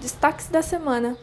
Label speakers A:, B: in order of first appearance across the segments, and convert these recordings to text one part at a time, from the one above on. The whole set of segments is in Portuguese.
A: Destaques da semana.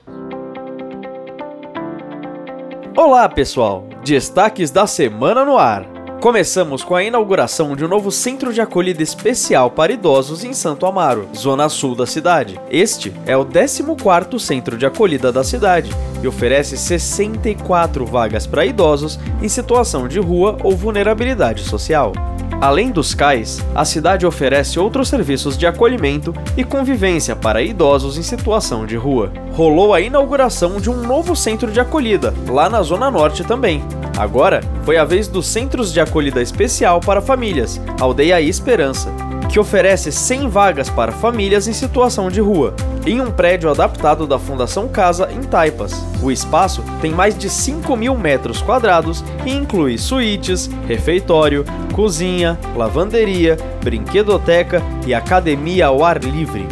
B: Olá, pessoal! Destaques da semana no ar. Começamos com a inauguração de um novo centro de acolhida especial para idosos em Santo Amaro, zona sul da cidade. Este é o 14º centro de acolhida da cidade e oferece 64 vagas para idosos em situação de rua ou vulnerabilidade social. Além dos CAIs, a cidade oferece outros serviços de acolhimento e convivência para idosos em situação de rua. Rolou a inauguração de um novo centro de acolhida, lá na Zona Norte também. Agora foi a vez dos Centros de Acolhida Especial para Famílias, Aldeia Esperança, que oferece 100 vagas para famílias em situação de rua, em um prédio adaptado da Fundação Casa em Taipas. O espaço tem mais de 5 mil metros quadrados e inclui suítes, refeitório, cozinha, lavanderia, brinquedoteca e academia ao ar livre.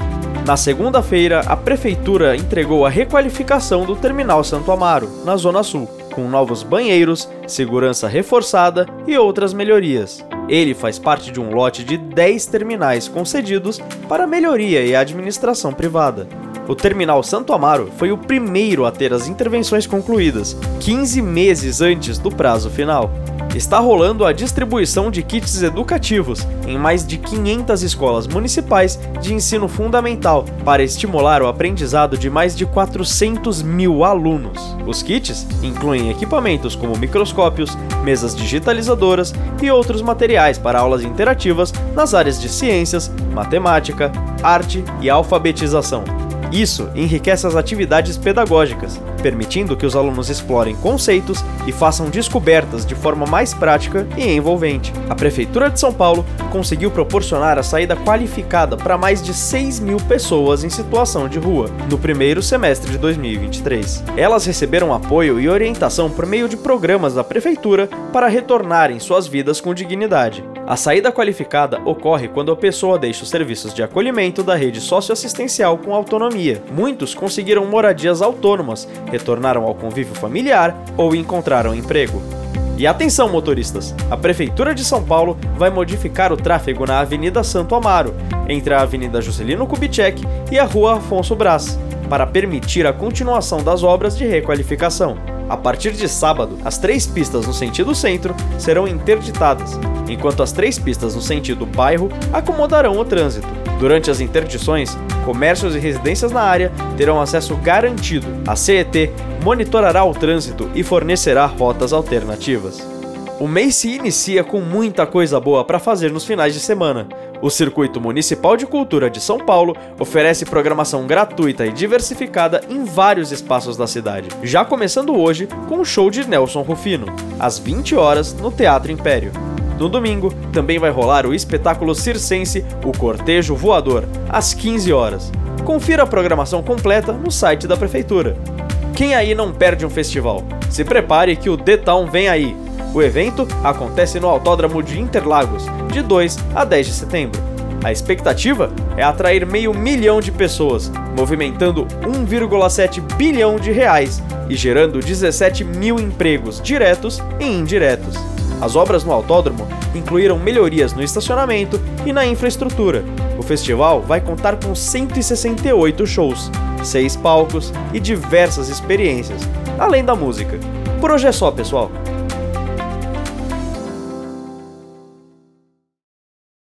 B: Na segunda-feira, a prefeitura entregou a requalificação do Terminal Santo Amaro, na Zona Sul, com novos banheiros, segurança reforçada e outras melhorias. Ele faz parte de um lote de 10 terminais concedidos para melhoria e administração privada. O Terminal Santo Amaro foi o primeiro a ter as intervenções concluídas, 15 meses antes do prazo final está rolando a distribuição de kits educativos em mais de 500 escolas municipais de ensino fundamental para estimular o aprendizado de mais de 400 mil alunos. Os kits incluem equipamentos como microscópios, mesas digitalizadoras e outros materiais para aulas interativas nas áreas de ciências, matemática, arte e alfabetização. Isso enriquece as atividades pedagógicas, permitindo que os alunos explorem conceitos e façam descobertas de forma mais prática e envolvente. A Prefeitura de São Paulo conseguiu proporcionar a saída qualificada para mais de 6 mil pessoas em situação de rua no primeiro semestre de 2023. Elas receberam apoio e orientação por meio de programas da Prefeitura para retornarem suas vidas com dignidade. A saída qualificada ocorre quando a pessoa deixa os serviços de acolhimento da rede socioassistencial com autonomia. Muitos conseguiram moradias autônomas, retornaram ao convívio familiar ou encontraram emprego. E atenção, motoristas! A Prefeitura de São Paulo vai modificar o tráfego na Avenida Santo Amaro, entre a Avenida Juscelino Kubitschek e a Rua Afonso Brás, para permitir a continuação das obras de requalificação. A partir de sábado, as três pistas no sentido centro serão interditadas, enquanto as três pistas no sentido bairro acomodarão o trânsito. Durante as interdições, comércios e residências na área terão acesso garantido. A CET monitorará o trânsito e fornecerá rotas alternativas. O mês se inicia com muita coisa boa para fazer nos finais de semana. O Circuito Municipal de Cultura de São Paulo oferece programação gratuita e diversificada em vários espaços da cidade, já começando hoje com o show de Nelson Rufino, às 20 horas no Teatro Império. No domingo, também vai rolar o espetáculo circense O Cortejo Voador, às 15 horas. Confira a programação completa no site da prefeitura. Quem aí não perde um festival? Se prepare que o The Town vem aí, o evento acontece no Autódromo de Interlagos, de 2 a 10 de setembro. A expectativa é atrair meio milhão de pessoas, movimentando 1,7 bilhão de reais e gerando 17 mil empregos diretos e indiretos. As obras no autódromo incluíram melhorias no estacionamento e na infraestrutura. O festival vai contar com 168 shows, 6 palcos e diversas experiências, além da música. Por hoje é só, pessoal.